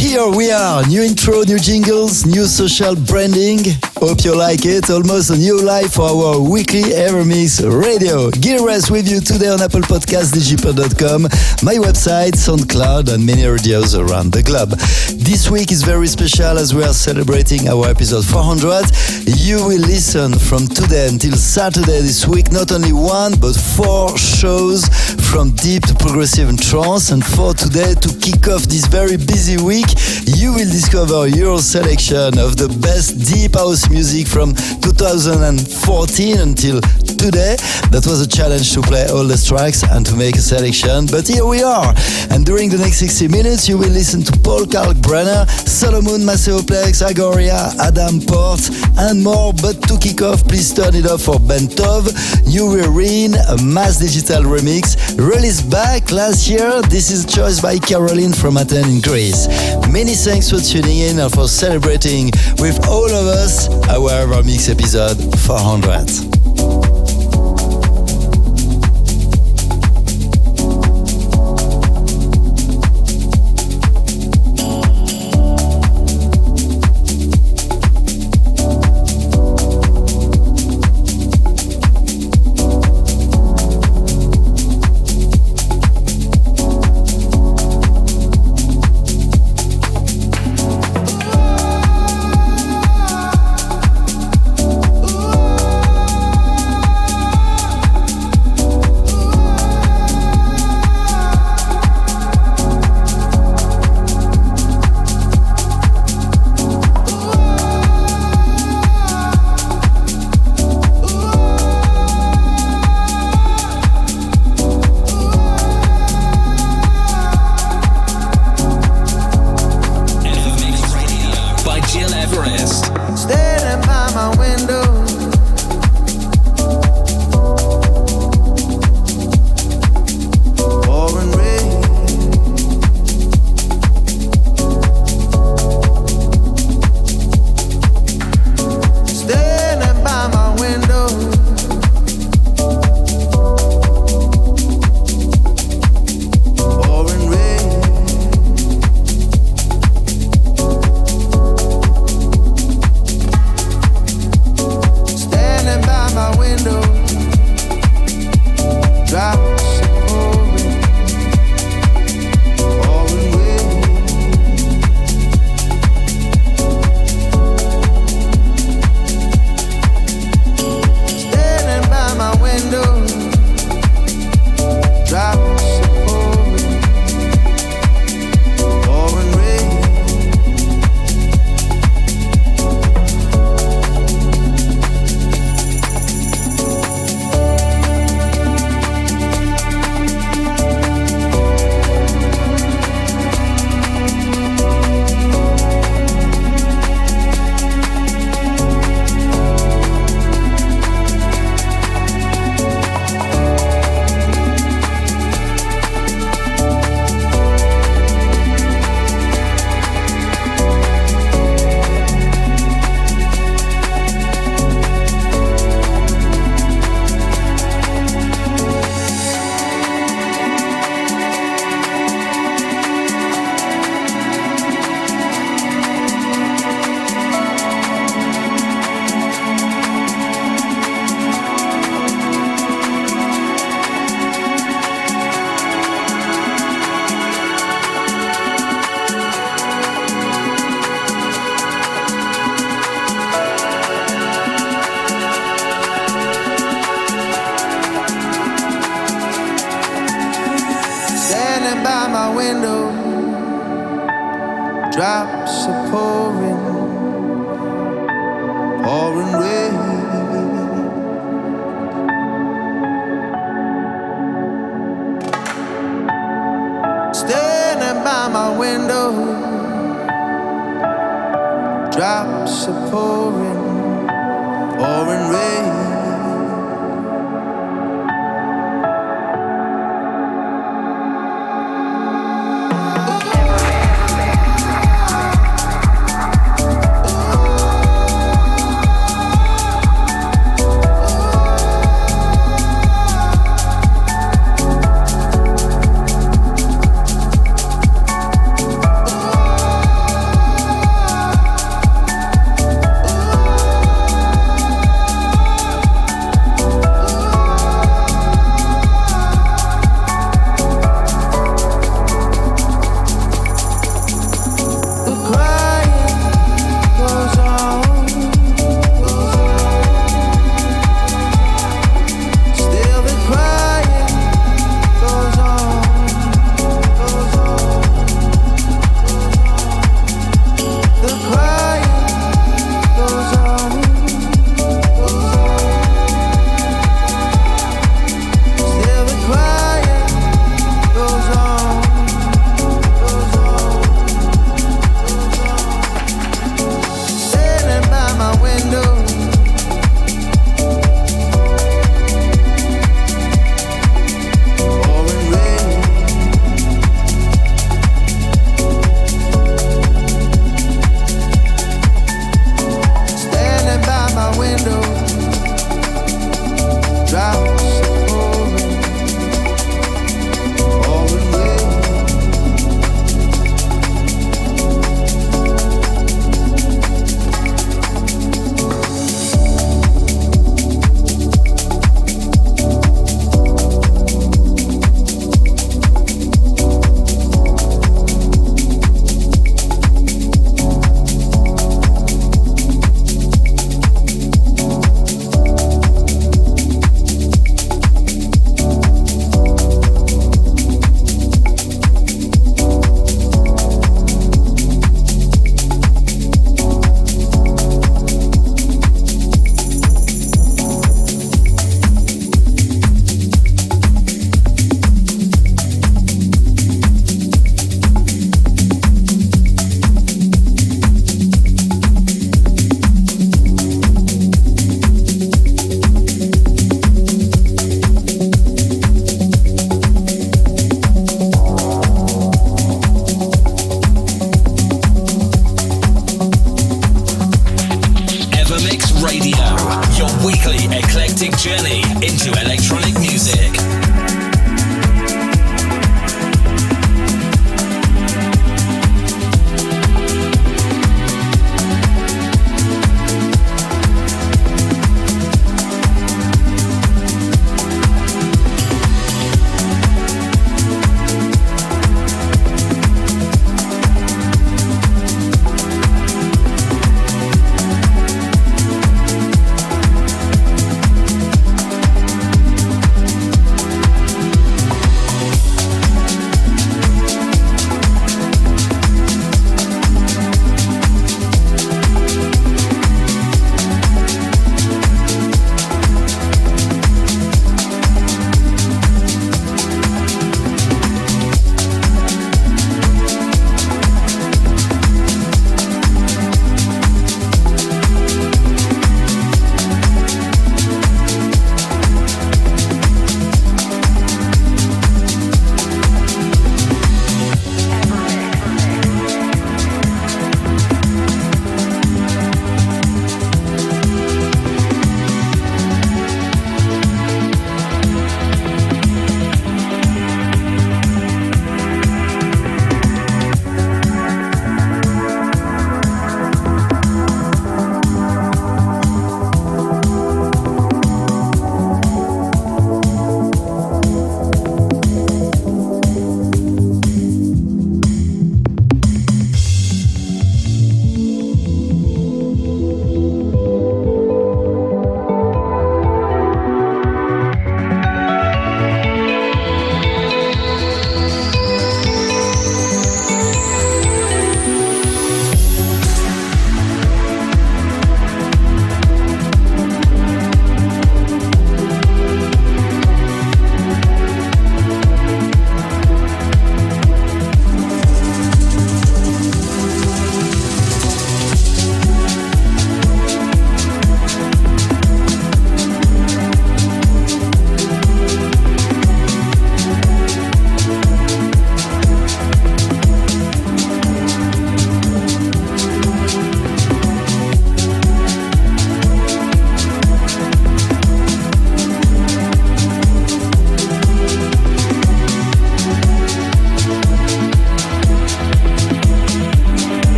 Here we are, new intro, new jingles, new social branding. Hope you like it. Almost a new life for our weekly Evermix Radio. Gil Everest with you today on Apple Podcasts, digipod.com, my website, SoundCloud, and many radios around the globe. This week is very special as we are celebrating our episode 400. You will listen from today until Saturday this week, not only one, but four shows from deep to progressive and trance. And for today, to kick off this very busy week, you will discover your selection of the best deep house music from 2014 until today. That was a challenge to play all the tracks and to make a selection, but here we are. And during the next 60 minutes, you will listen to Paul Kalkbrenner, Solomun Maceoplex, Agoria, Adam Port, and more. But to kick off, please turn it up for Ben Tov, New Urine, a mass digital remix, released back last year. This is a choice by Caroline from Athens in Greece. Many thanks for tuning in and for celebrating with all of us our Mix episode 400.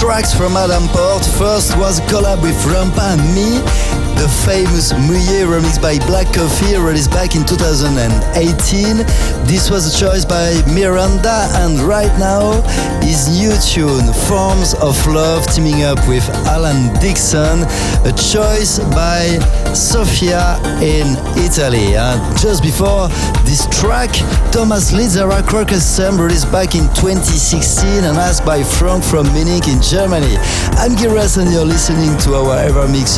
Tracks from Adam Port. First was a collab with Rampa and me, the famous Mouillé remix by Black Coffee, released back in 2018. This was a choice by Miranda, and right now, his new tune, Forms of Love, teaming up with Alan Dixon, a choice by Sofia in Italy. And just before this track, Thomas Litzara Crocusum released back in 2016 and asked by Frank from Munich in Germany. I'm Giras and you're listening to our Evermix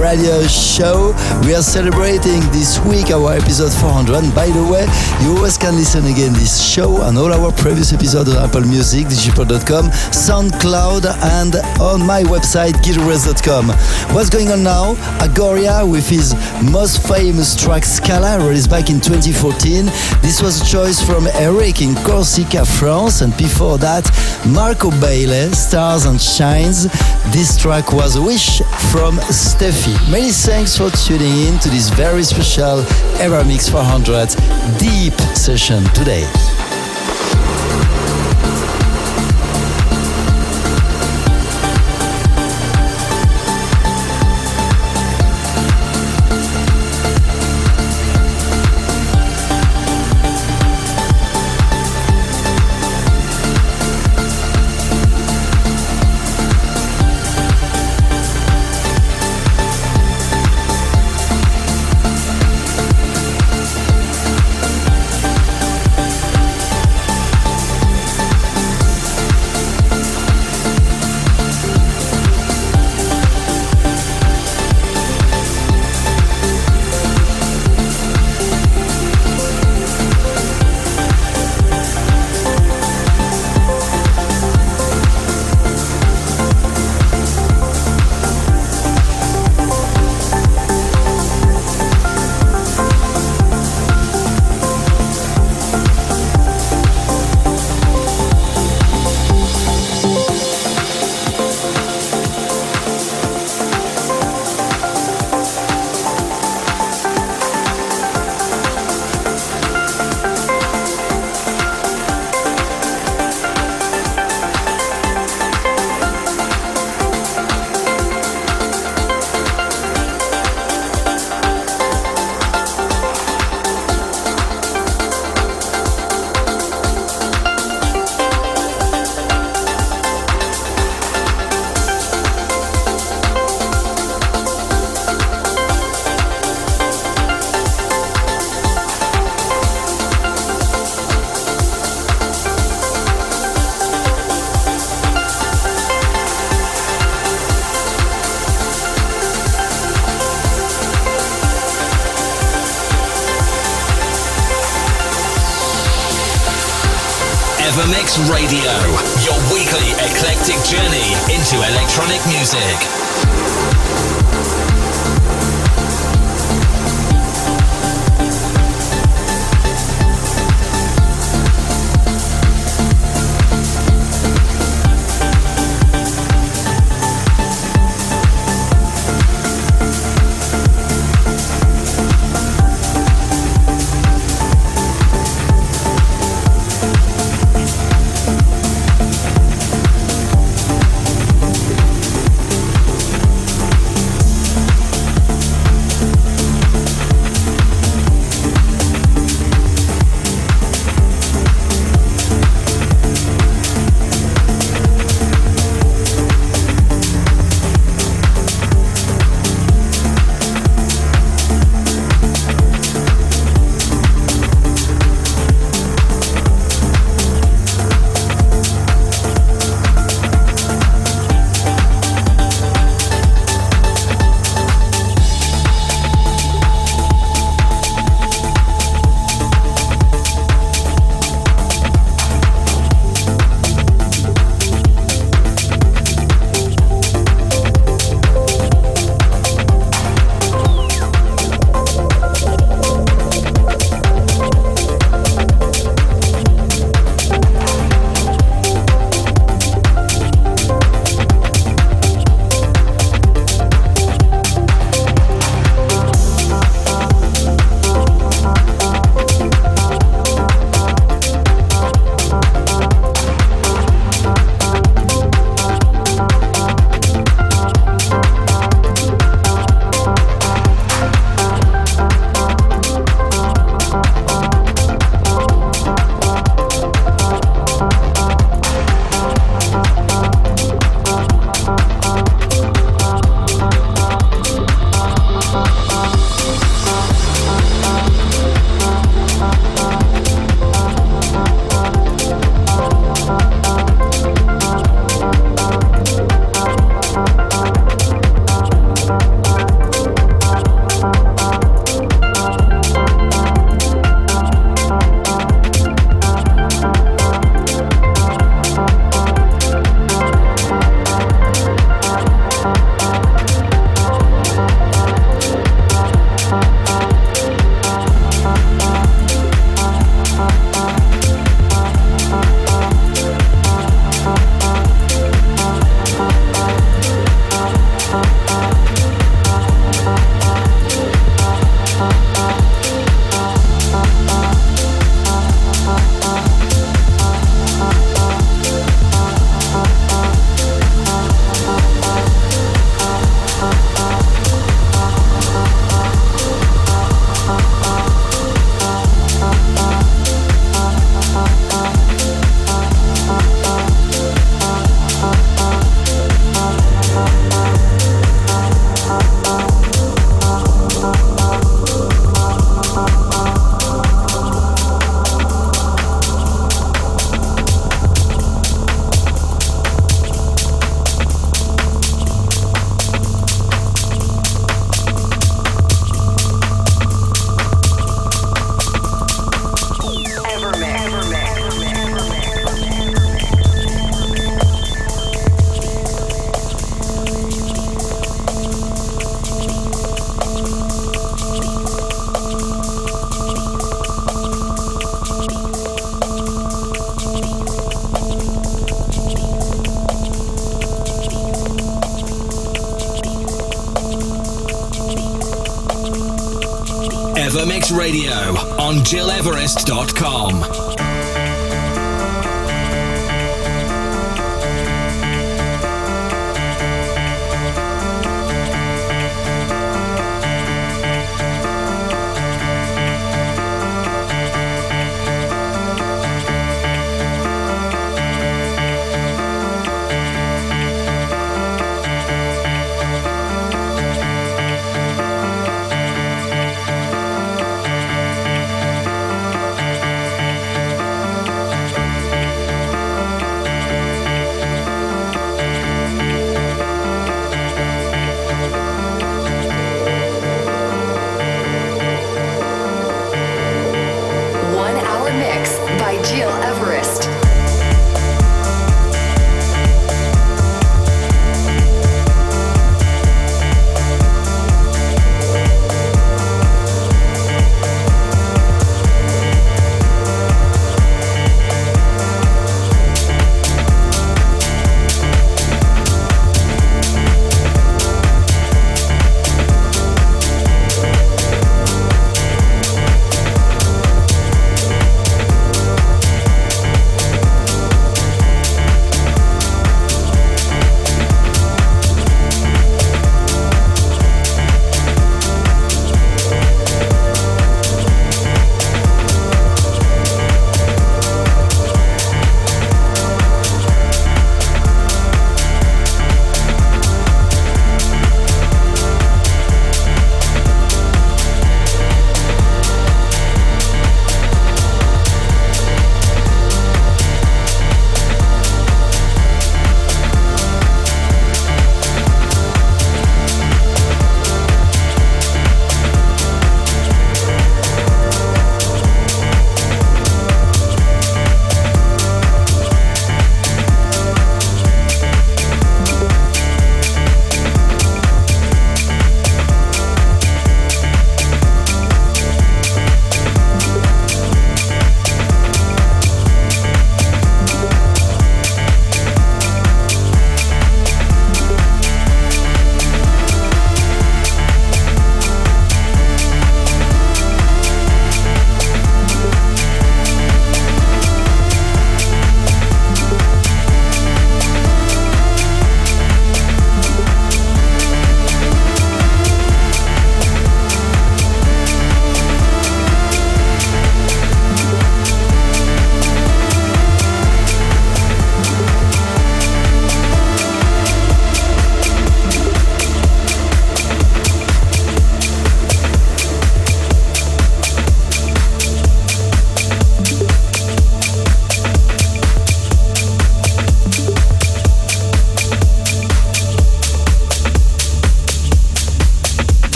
radio show. We are celebrating this week our episode 400. And by the way, you always can listen again this show and all our previous episodes on Apple Music, digipod.com, SoundCloud, and on my website, gileverest.com. What's going on now? Agoria with his most famous track Scala, released back in 2014. This was a choice from Eric in Corsica, France, and before that, Marco Bailey, Stars and Shines. This track was a wish from Steffi. Many thanks for tuning in to this very special Evermix 400 Deep session today.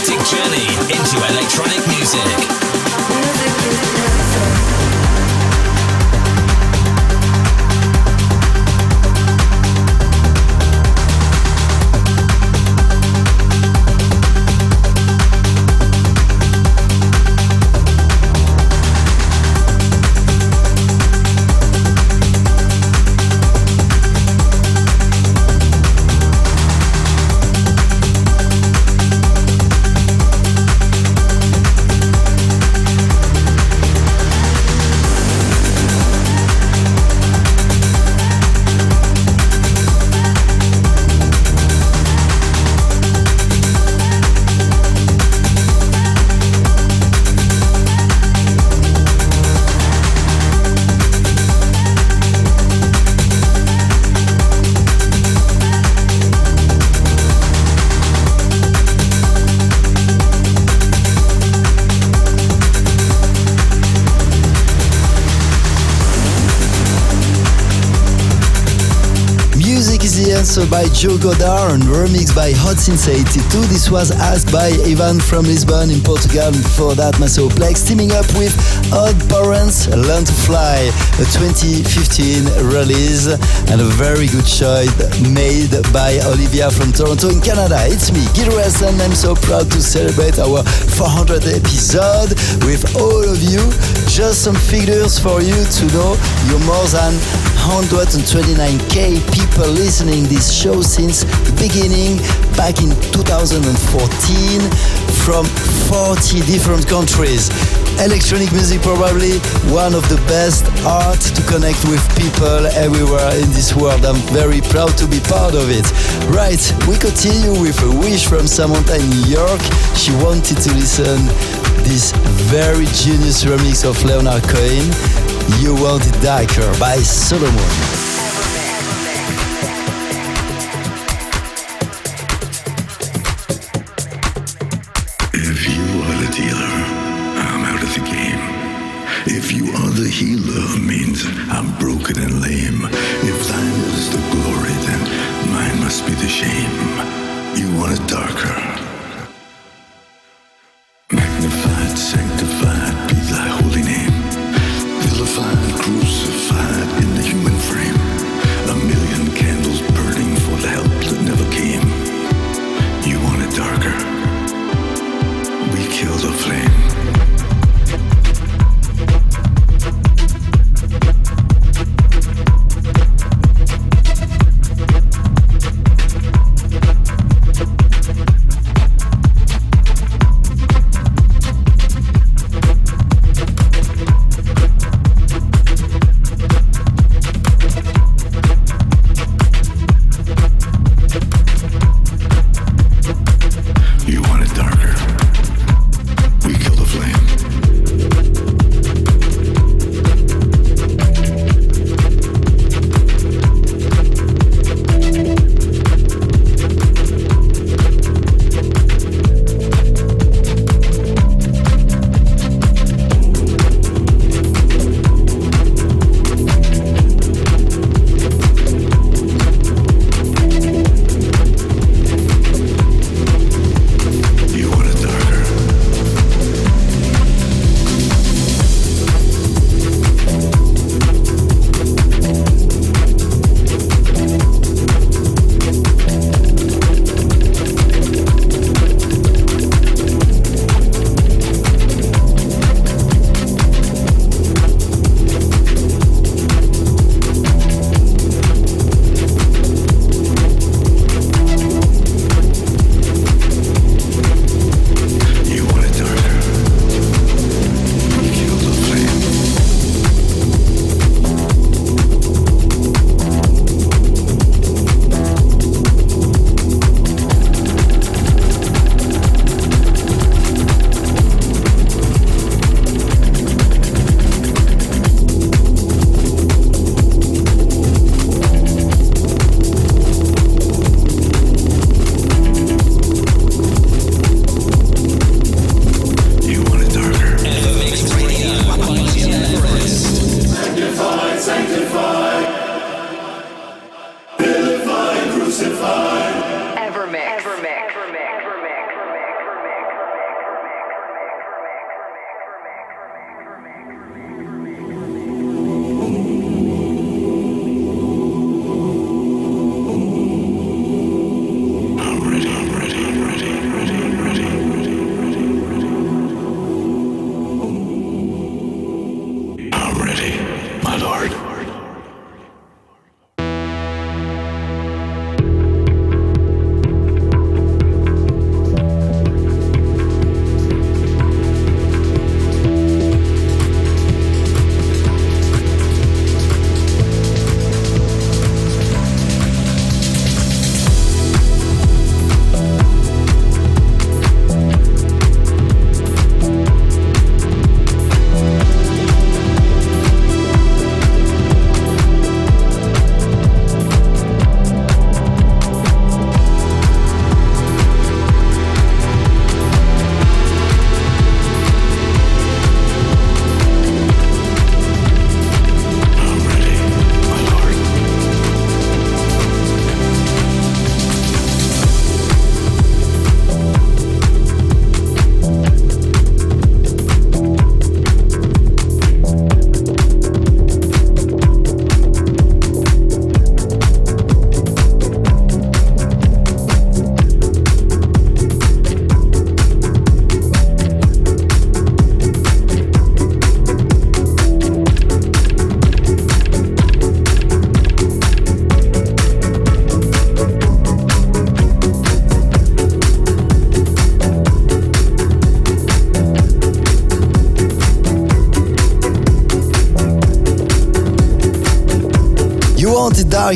Eclectic journey into electronic music. Joe Goddard and remixed by Hot Since 82. This was asked by Ivan from Lisbon in Portugal. Before that, Maceo Plex teaming up with Odd Parents, Learn to Fly, a 2015 release and a very good choice made by Olivia from Toronto in Canada. It's me, Gil and I'm so proud to celebrate our 400th episode with all of you. Just some figures for you to know you're more than 129k people listening this show since the beginning back in 2014 from 40 different countries. Electronic music probably one of the best art to connect with people everywhere in this world. I'm very proud to be part of it. Right, we continue with a wish from Samantha in New York. She wanted to listen this very genius remix of Leonard Cohen. You Darker by Solomun.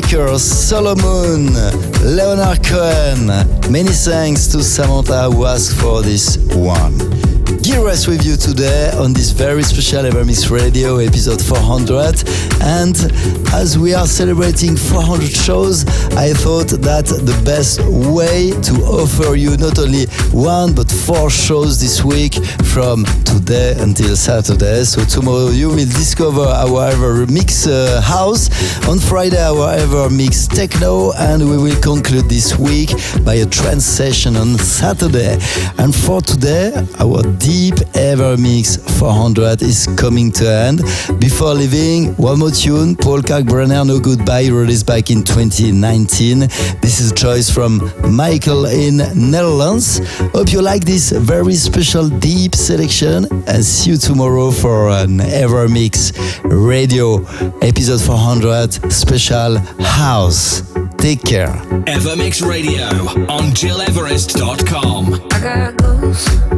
Darker, Solomon, Leonard Cohen. Many thanks to Samantha who for this one. Gearres with you today on this very special Evermix Radio episode 400. And as we are celebrating 400 shows, I thought that the best way to offer you not only one but four shows this week from today until Saturday. So tomorrow you will discover our Ever Mix uh, house. On Friday, our Ever Mix techno, and we will conclude this week by a trance session on Saturday. And for today, our Deep Ever Mix 400 is coming to end. Before leaving, one more tune, Paul Kalkbrenner, No Goodbye, released back in 2019. This is a choice from Michael in Netherlands. Hope you like this very special deep selection and see you tomorrow for an Ever Mix Radio episode 400 special house. Take care. Evermix Radio on GilEverest.com. I got ghosts.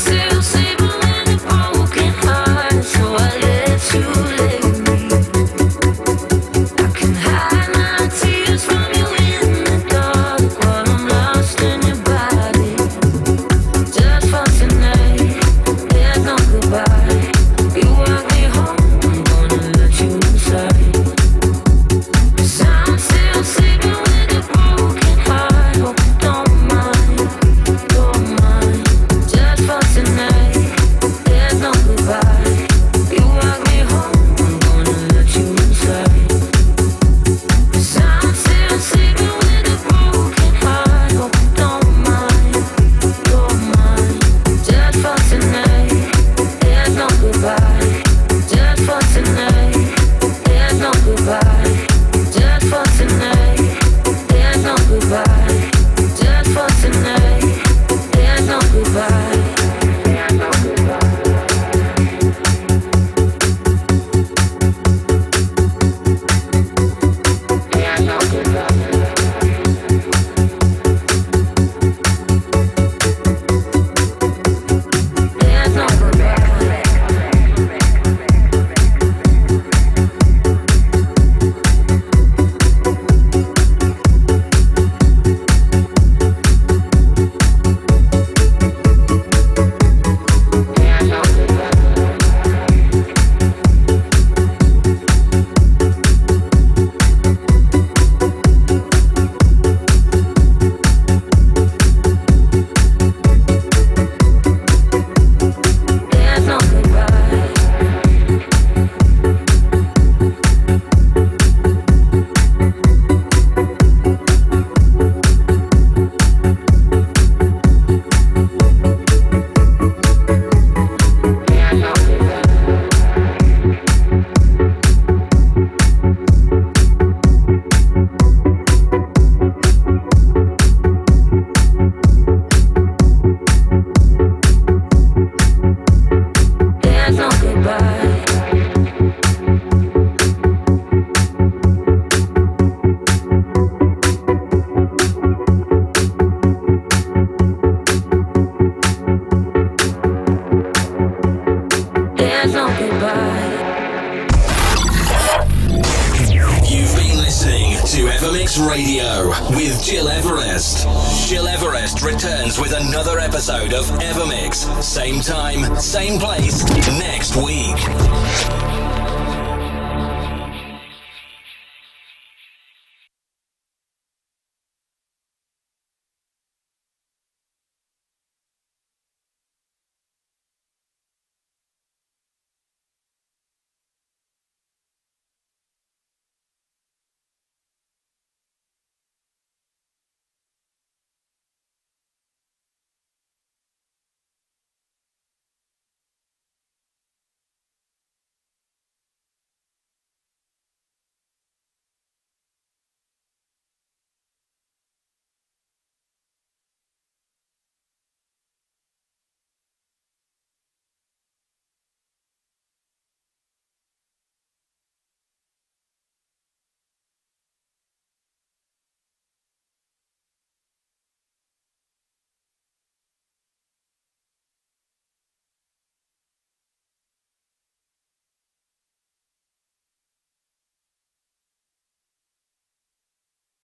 seu senhor.